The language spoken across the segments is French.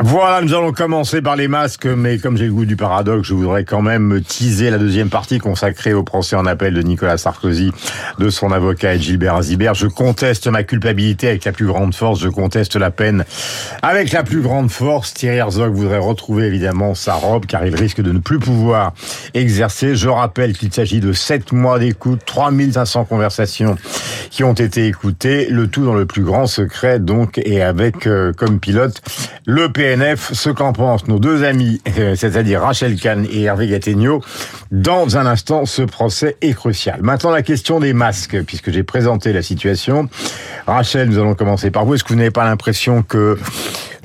Voilà, nous allons commencer par les masques, mais comme j'ai le goût du paradoxe, je voudrais quand même teaser la deuxième partie consacrée au procès en appel de Nicolas Sarkozy, de son avocat et Gilbert Azibert. Je conteste ma culpabilité avec la plus grande force, je conteste la peine avec la plus grande force. Thierry Herzog voudrait retrouver évidemment sa robe, car il risque de ne plus pouvoir exercer. Je rappelle qu'il s'agit de sept mois d'écoute, 3500 conversations qui ont été écoutées, le tout dans le plus grand secret, donc, et avec euh, comme pilote le PS ce qu'en pensent nos deux amis, c'est-à-dire Rachel Kahn et Hervé Gattegno. Dans un instant, ce procès est crucial. Maintenant, la question des masques, puisque j'ai présenté la situation. Rachel, nous allons commencer par vous. Est-ce que vous n'avez pas l'impression que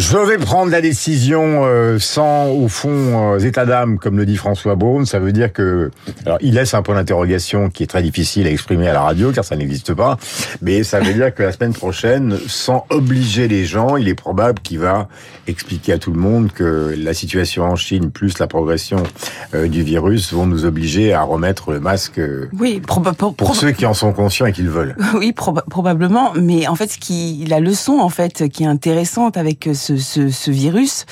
je vais prendre la décision euh, sans, au fond, euh, état d'âme, comme le dit François Beaune. Ça veut dire que, alors, il laisse un point d'interrogation qui est très difficile à exprimer à la radio, car ça n'existe pas. Mais ça veut dire que la semaine prochaine, sans obliger les gens, il est probable qu'il va expliquer à tout le monde que la situation en Chine plus la progression euh, du virus vont nous obliger à remettre le masque. Oui, pour, pour ceux qui en sont conscients et qui le veulent. Oui, probablement. Mais en fait, ce qui, la leçon en fait qui est intéressante avec ce, ce, ce virus,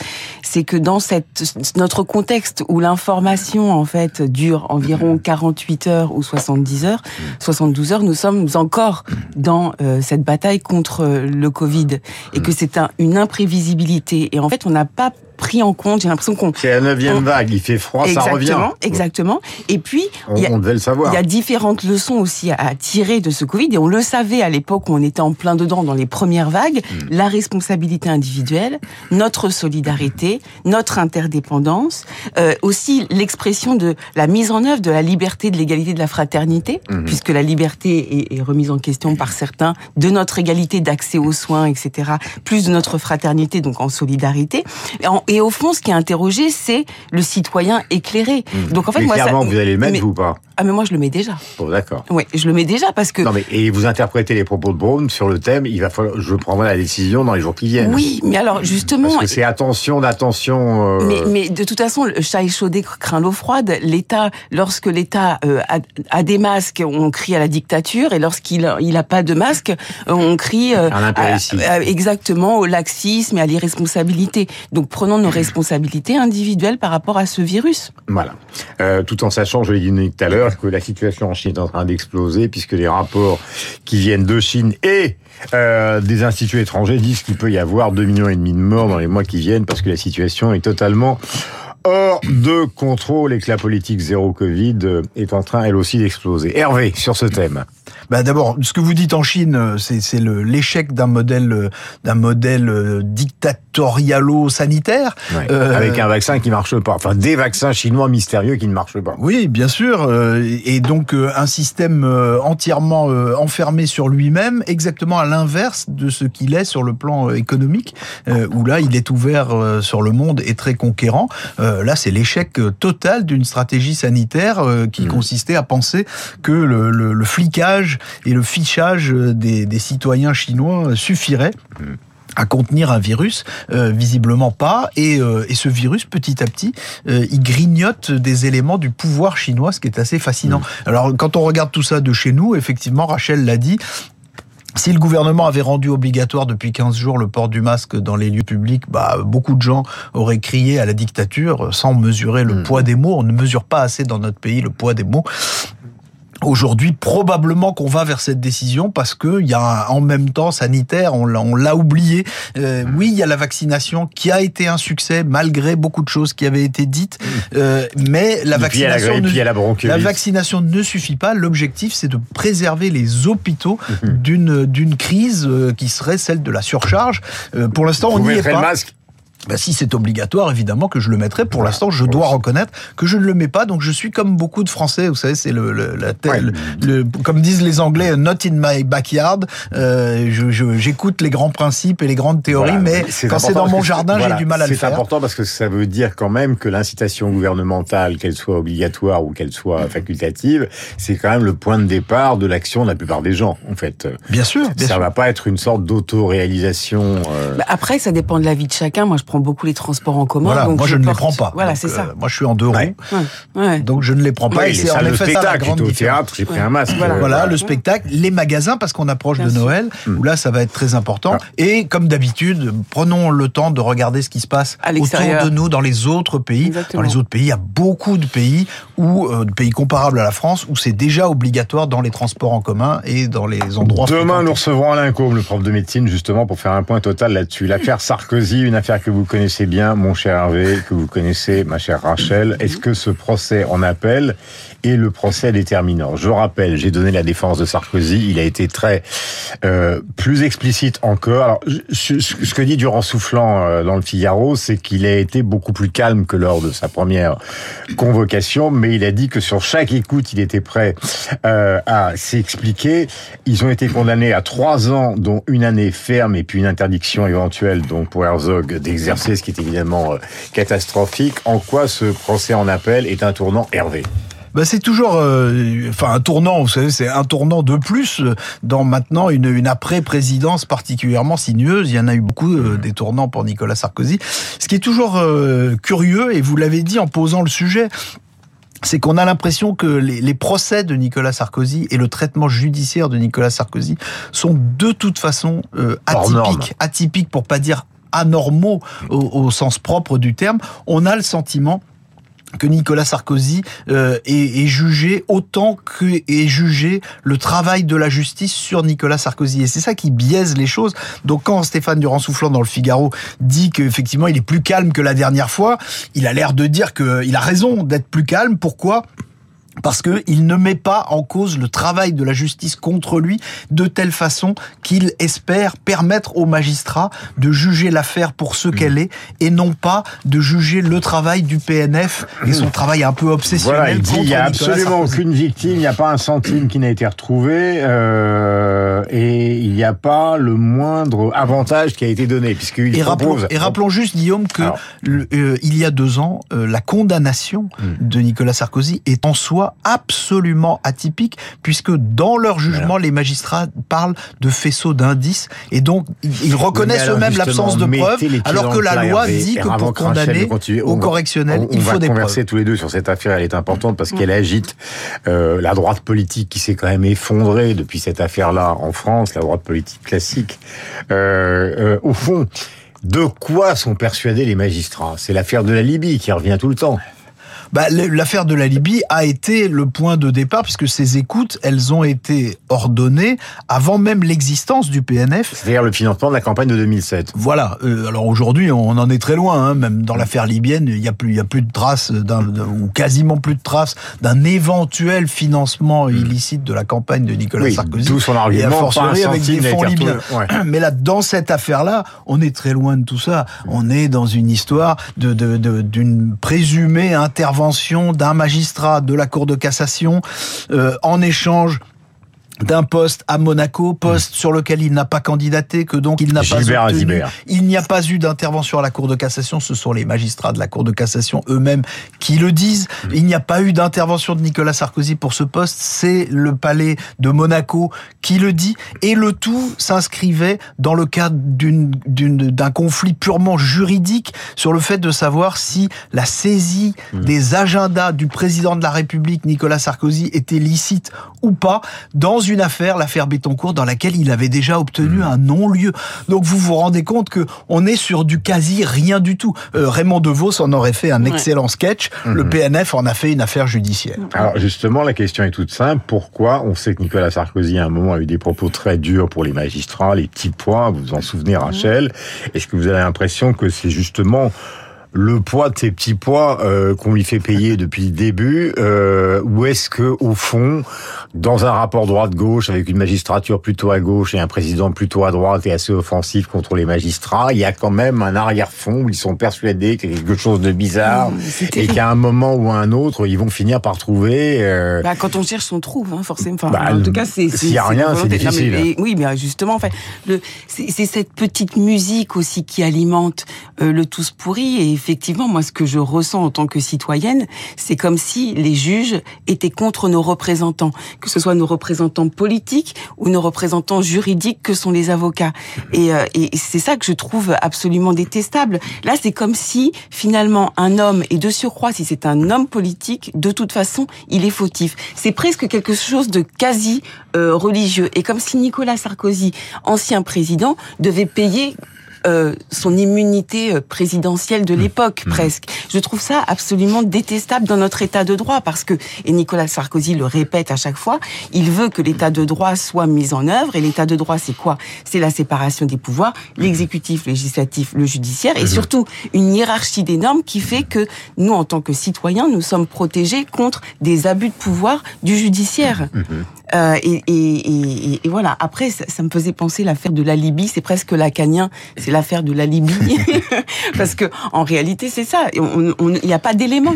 c'est que dans cette, notre contexte où l'information en fait dure environ 48 heures ou 70 heures, 72 heures, nous sommes encore dans euh, cette bataille contre le Covid. Et que c'est un, une imprévisibilité. Et en fait, on n'a pas pris en compte. J'ai l'impression qu'on. C'est la neuvième vague. Il fait froid, ça revient. Exactement. Et puis, on, il y a, devait le savoir. Il y a différentes leçons aussi à tirer de ce Covid. Et on le savait à l'époque où on était en plein dedans dans les premières vagues. Hmm. La responsabilité individuelle, notre solidarité, notre interdépendance, euh, aussi l'expression de la mise en œuvre de la liberté, de l'égalité, de la fraternité, hmm. puisque la liberté est, est, remise en question par certains, de notre égalité d'accès aux soins, etc. Plus de notre fraternité, donc en solidarité. En, et au fond, ce qui est interrogé, c'est le citoyen éclairé. Mmh. Donc en fait, mais moi, clairement, ça, vous allez le mettre, mais, vous pas? Ah mais moi, je le mets déjà. Bon, d'accord. Oui, je le mets déjà parce que. Non mais et vous interprétez les propos de Braun sur le thème. Il va falloir, je prendrai la décision dans les jours qui viennent. Oui, mais alors justement. Parce que c'est attention, d'attention. Euh... Mais, mais de toute façon, le chat échaudé craint l'eau froide. L'État, lorsque l'État euh, a, a, des masques, on crie à la dictature, et lorsqu'il il a pas de masque, on crie euh, à, à, exactement au laxisme et à l'irresponsabilité. Donc prenons nos responsabilités individuelle par rapport à ce virus. Voilà. Euh, tout en sachant, je l'ai dit tout à l'heure, que la situation en Chine est en train d'exploser, puisque les rapports qui viennent de Chine et euh, des instituts étrangers disent qu'il peut y avoir 2,5 millions de morts dans les mois qui viennent, parce que la situation est totalement hors de contrôle et que la politique zéro Covid est en train, elle aussi, d'exploser. Hervé, sur ce thème. Bah d'abord, ce que vous dites en Chine, c'est l'échec d'un modèle d'un modèle euh, dictatorialo-sanitaire ouais, euh, avec un vaccin qui marche pas. Enfin, des vaccins chinois mystérieux qui ne marchent pas. Oui, bien sûr, euh, et donc un système entièrement enfermé sur lui-même, exactement à l'inverse de ce qu'il est sur le plan économique, où là, il est ouvert sur le monde et très conquérant. Là, c'est l'échec total d'une stratégie sanitaire qui mmh. consistait à penser que le, le, le flicage et le fichage des, des citoyens chinois suffirait à contenir un virus, euh, visiblement pas, et, euh, et, ce virus, petit à petit, euh, il grignote des éléments du pouvoir chinois, ce qui est assez fascinant. Mmh. Alors, quand on regarde tout ça de chez nous, effectivement, Rachel l'a dit, si le gouvernement avait rendu obligatoire depuis 15 jours le port du masque dans les lieux publics, bah, beaucoup de gens auraient crié à la dictature sans mesurer le mmh. poids des mots. On ne mesure pas assez dans notre pays le poids des mots. Aujourd'hui, probablement qu'on va vers cette décision parce que il y a un, en même temps sanitaire, on l'a oublié. Euh, oui, il y a la vaccination qui a été un succès malgré beaucoup de choses qui avaient été dites, euh, mais la vaccination, la, ne, la, la vaccination ne suffit pas. L'objectif, c'est de préserver les hôpitaux d'une d'une crise euh, qui serait celle de la surcharge. Euh, pour l'instant, on n'y est pas. Masque bah, si c'est obligatoire, évidemment que je le mettrai. Pour l'instant, je dois reconnaître que je ne le mets pas. Donc, je suis comme beaucoup de Français. Vous savez, c'est le, le, la telle, le, comme disent les Anglais, not in my backyard. Euh, J'écoute je, les grands principes et les grandes théories, voilà, mais quand c'est dans mon jardin, j'ai du mal à le faire. C'est important parce que ça veut dire quand même que l'incitation gouvernementale, qu'elle soit obligatoire ou qu'elle soit facultative, c'est quand même le point de départ de l'action de la plupart des gens, en fait. Bien sûr. Bien ça sûr. va pas être une sorte d'auto-réalisation. Euh... Bah après, ça dépend de la vie de chacun. Moi, je prends beaucoup les transports en commun. Voilà, donc moi je, ne les prends pas. Voilà, c'est ça. euh, moi je suis en deux roues, Ouais. Ouais. donc je ne les prends pas. Ouais, et c'est en effet ça la spectacle, grande j'étais au théâtre, j'ai pris un masque. Voilà. euh, Voilà, le spectacle, les magasins, parce qu'on approche Bien de sûr. Noël, où là, ça va être très important. Ah. Et comme d'habitude, prenons le temps de regarder ce qui se passe À autour l'extérieur. de nous, dans les autres pays. Exactement. Dans les autres pays, il y a beaucoup de pays où, euh, de pays comparables à la France, où c'est déjà obligatoire dans les transports en commun et dans les endroits. Demain, nous recevrons Alain Combe, le prof de médecine, justement, pour faire un point total là-dessus. L'affaire Sarkozy, une affaire que vous connaissez bien, mon cher Hervé, que vous connaissez, ma chère Rachel. Est-ce que ce procès en appel est le procès déterminant Je rappelle, j'ai donné la défense de Sarkozy. Il a été très euh, plus explicite encore. Alors, je- je- ce que dit Durand Soufflant euh, dans le Figaro, c'est qu'il a été beaucoup plus calme que lors de sa première convocation, mais il a dit que sur chaque écoute, il était prêt euh, à s'expliquer. Ils ont été condamnés à trois ans, dont une année ferme et puis une interdiction éventuelle donc pour Herzog d'exercer, ce qui est évidemment euh, catastrophique. En quoi ce procès en appel est un tournant Hervé? Bah, c'est toujours, euh, enfin un tournant. Vous savez, c'est un tournant de plus dans maintenant une, une après-présidence particulièrement sinueuse. Il y en a eu beaucoup euh, des tournants pour Nicolas Sarkozy. Ce qui est toujours euh, curieux, et vous l'avez dit en posant le sujet. C'est qu'on a l'impression que les, les procès de Nicolas Sarkozy et le traitement judiciaire de Nicolas Sarkozy sont de toute façon euh, atypiques, atypiques pour pas dire anormaux au, sens propre du terme. On a le sentiment que Nicolas Sarkozy euh, est, est jugé autant que est jugé le travail de la justice sur Nicolas Sarkozy. Et c'est ça qui biaise les choses. Donc quand Stéphane Durand-Soufflant dans le Figaro dit qu'effectivement il est plus calme que la dernière fois, il a l'air de dire qu'il a raison d'être plus calme. Pourquoi? Parce que il ne met pas en cause le travail de la justice contre lui de telle façon qu'il espère permettre aux magistrats de juger l'affaire pour ce qu'elle est et non pas de juger le travail du PNF et son travail un peu obsessionnel Voilà, il dit il n'y a Nicolas absolument Sarkozy. aucune victime, il n'y a pas un centime qui n'a été retrouvé euh, et il n'y a pas le moindre avantage qui a été donné puisqu'il Et rappelons, propose. et rappelons juste, Guillaume, que Alors. le- euh, il y a deux ans, euh, la condamnation Hmm. de Nicolas Sarkozy est en soi absolument atypique, puisque dans leur jugement, les magistrats parlent de faisceau d'indices, et donc ils reconnaissent eux-mêmes l'absence de preuves, alors que la loi dit Et que pour condamner au on va- correctionnel, on- on il faut va des converser preuves. tous les deux sur cette affaire, elle est importante parce qu'elle agite euh, la droite politique qui s'est quand même effondrée depuis cette affaire-là en France, la droite politique classique. Euh, euh, au fond, de quoi sont persuadés les magistrats? C'est l'affaire de la Libye qui revient tout le temps. Bah, l'affaire de la Libye a été le point de départ, puisque ces écoutes, elles ont été ordonnées avant même l'existence du PNF. C'est-à-dire le financement de la campagne de 2007. Voilà. Euh, alors aujourd'hui, on en est très loin. Hein. Même dans l'affaire libyenne, il y a plus, il y a plus de traces d'un, ou quasiment plus de traces d'un éventuel financement illicite de la campagne de Nicolas Hmm. Oui, Sarkozy. d'où son Et argument, un fortiori avec des fonds libyens. Ouais. Mais là, dans cette affaire-là, on est très loin de tout ça. On est dans une histoire de, de, de- d'une présumée intervention d'un magistrat de la Cour de cassation euh, en échange d'un poste à Monaco, poste sur lequel il n'a pas candidaté, que donc il n'a pas obtenu. Il n'y a pas eu d'intervention à la Cour de cassation, ce sont les magistrats de la Cour de cassation eux-mêmes qui le disent. Il n'y a pas eu d'intervention de Nicolas Sarkozy pour ce poste, c'est le palais de Monaco qui le dit. Et le tout s'inscrivait dans le cadre d'un conflit purement juridique sur le fait de savoir si la saisie des agendas du président de la République, Nicolas Sarkozy, était licite ou pas dans une affaire, l'affaire Bettencourt, dans laquelle il avait déjà obtenu un non-lieu. Donc vous vous rendez compte que on est sur du quasi rien du tout. Euh, Raymond DeVos en aurait fait un Ouais. excellent sketch. Le PNF en a fait une affaire judiciaire. Alors justement, la question est toute simple. Pourquoi On sait que Nicolas Sarkozy, à un moment, a eu des propos très durs pour les magistrats, les petits points, vous vous en souvenez, Rachel? Est-ce que vous avez l'impression que c'est justement le poids de ces petits poids euh, qu'on lui fait payer depuis le début, euh, ou est-ce que au fond, dans un rapport droite-gauche avec une magistrature plutôt à gauche et un président plutôt à droite et assez offensif contre les magistrats, il y a quand même un arrière-fond où ils sont persuadés qu'il y a quelque chose de bizarre Mmh, et qu'à un moment ou à un autre, ils vont finir par trouver. euh, Bah, quand on cherche, on trouve, hein, forcément. Enfin, Bah, en tout cas, c'est. s'il y a rien, c'est. Non, mais- difficile. et- oui, mais justement, en fait, c'est cette petite musique aussi qui alimente euh, le tous pourri. Et effectivement, moi, ce que je ressens en tant que citoyenne, c'est comme si les juges étaient contre nos représentants, que ce soit nos représentants politiques ou nos représentants juridiques que sont les avocats. Et, euh, et c'est ça que je trouve absolument détestable. Là, c'est comme si, finalement, un homme, et de surcroît, si c'est un homme politique, de toute façon, il est fautif. C'est presque quelque chose de quasi euh, religieux. Et comme si Nicolas Sarkozy, ancien président, devait payer euh, son immunité euh, présidentielle de mmh. l'époque mmh. presque. Je trouve ça absolument détestable dans notre état de droit parce que et Nicolas Sarkozy le répète à chaque fois, il veut que l'état de droit soit mis en œuvre et l'état de droit c'est quoi? C'est la séparation des pouvoirs, l'exécutif, législatif, le judiciaire et mmh. surtout une hiérarchie des normes qui fait que nous en tant que citoyens, nous sommes protégés contre des abus de pouvoir du judiciaire. Euh, et, et, et, voilà. Après, ça, ça, me faisait penser l'affaire de la Libye. C'est presque lacanien. C'est l'affaire de la Libye, parce que en réalité, c'est ça. Il n'y a pas d'éléments.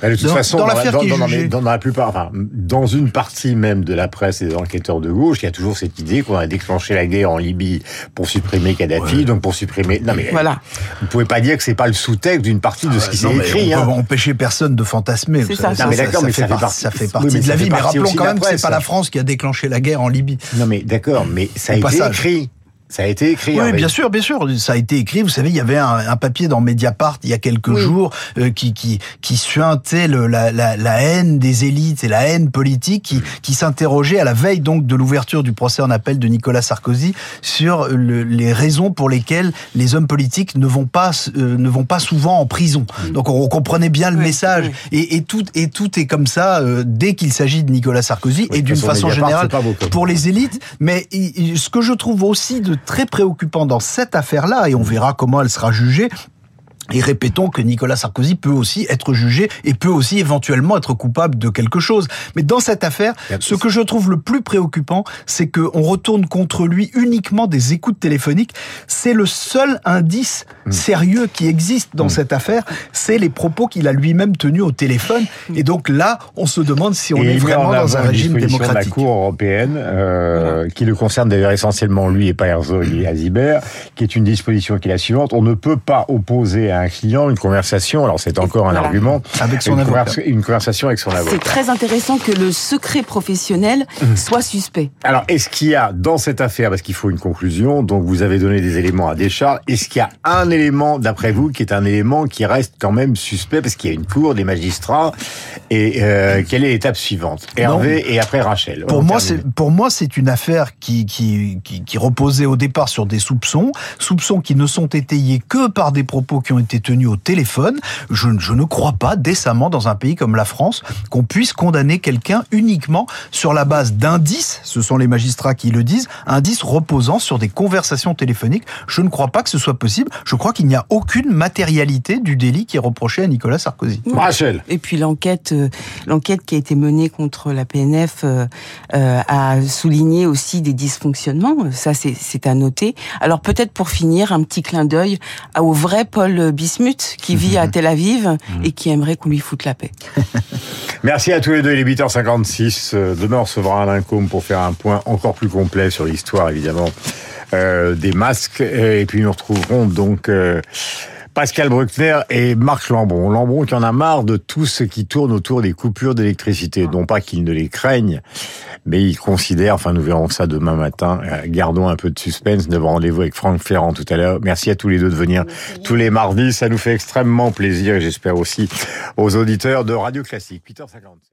Bah, de toute dans, façon, dans, dans, dans, la plupart, enfin, dans une partie même de la presse et des enquêteurs de gauche, il y a toujours cette idée qu'on a déclenché la guerre en Libye pour supprimer Kadhafi, donc pour supprimer. Non mais voilà. Vous pouvez pas dire que c'est pas le sous-texte d'une partie de ah ce qui s'est écrit. On hein. peut empêcher personne de fantasmer. C'est ça. ça, mais d'accord, mais ça, fait, partie, ça fait partie de la vie. Mais rappelons quand même que c'est pas la France qui a déclenché la guerre en Libye. Non mais d'accord, mais ça a été écrit. Ça a été écrit. Oui, bien sûr, bien sûr. Ça a été écrit. Vous savez, il y avait un, un papier dans Mediapart il y a quelques jours euh, qui qui qui suintait le, la, la, la, haine des élites et la haine politique, qui qui s'interrogeait à la veille donc de l'ouverture du procès en appel de Nicolas Sarkozy sur le, les raisons pour lesquelles les hommes politiques ne vont pas euh, ne vont pas souvent en prison. Donc on, comprenait bien le message. Et, et, tout et tout est comme ça euh, dès qu'il s'agit de Nicolas Sarkozy et d'une façon générale pour les élites. Mais ce que je trouve aussi de très préoccupant dans cette affaire-là, et on verra comment elle sera jugée, et répétons que Nicolas Sarkozy peut aussi être jugé et peut aussi éventuellement être coupable de quelque chose. Mais dans cette affaire, ce que je trouve le plus préoccupant, c'est qu'on retourne contre lui uniquement des écoutes téléphoniques. C'est le seul indice hmm. sérieux qui existe dans hmm. cette affaire, c'est les propos qu'il a lui-même tenus au téléphone. Et donc là, on se demande si on est vraiment dans un régime démocratique. De la Cour européenne, euh, qui le concerne d'ailleurs essentiellement lui et pas Herzog et Azibert, qui est une disposition qui est la suivante. On ne peut pas opposer à un client une conversation, alors c'est encore un argument, avec son une, avocat. une conversation avec son avocat. C'est très intéressant que le secret professionnel mmh. soit suspect. Alors, est-ce qu'il y a dans cette affaire, parce qu'il faut une conclusion, donc vous avez donné des éléments à Deschamps, est-ce qu'il y a un élément, d'après vous, qui est un élément qui reste quand même suspect, parce qu'il y a une cour, des magistrats, et euh, quelle est l'étape suivante? Hervé et après Rachel. Pour moi, c'est pour moi c'est une affaire qui, qui, qui qui reposait au départ sur des soupçons, soupçons qui ne sont étayés que par des propos qui ont été tenu au téléphone. Je, je, ne crois pas décemment dans un pays comme la France qu'on puisse condamner quelqu'un uniquement sur la base d'indices, ce sont les magistrats qui le disent, indices reposant sur des conversations téléphoniques. Je ne crois pas que ce soit possible. Je crois qu'il n'y a aucune matérialité du délit qui est reproché à Nicolas Sarkozy. Rachel. Et puis l'enquête, euh, l'enquête qui a été menée contre la PNF euh, euh, a souligné aussi des dysfonctionnements. Ça, c'est à noter. Alors peut-être pour finir, un petit clin d'œil au vrai Paul Bismuth qui vit à Tel Aviv mhm. et qui aimerait qu'on lui foute la paix. Merci à tous les deux, il est 8h56. Euh, demain, on recevra Alain Combe pour faire un point encore plus complet sur l'histoire, évidemment, euh, des masques. Et puis, nous retrouverons donc... Euh, Pascal Bruckner et Marc Lambron. Lambron qui en a marre de tout ce qui tourne autour des coupures d'électricité. Non pas qu'il ne les craigne, mais il considère, enfin nous verrons ça demain matin, euh, gardons un peu de suspense, nous avons rendez-vous avec Franck Ferrand tout à l'heure. Merci à tous les deux de venir tous les mardis, ça nous fait extrêmement plaisir et j'espère aussi aux auditeurs de Radio Classique. 8h50.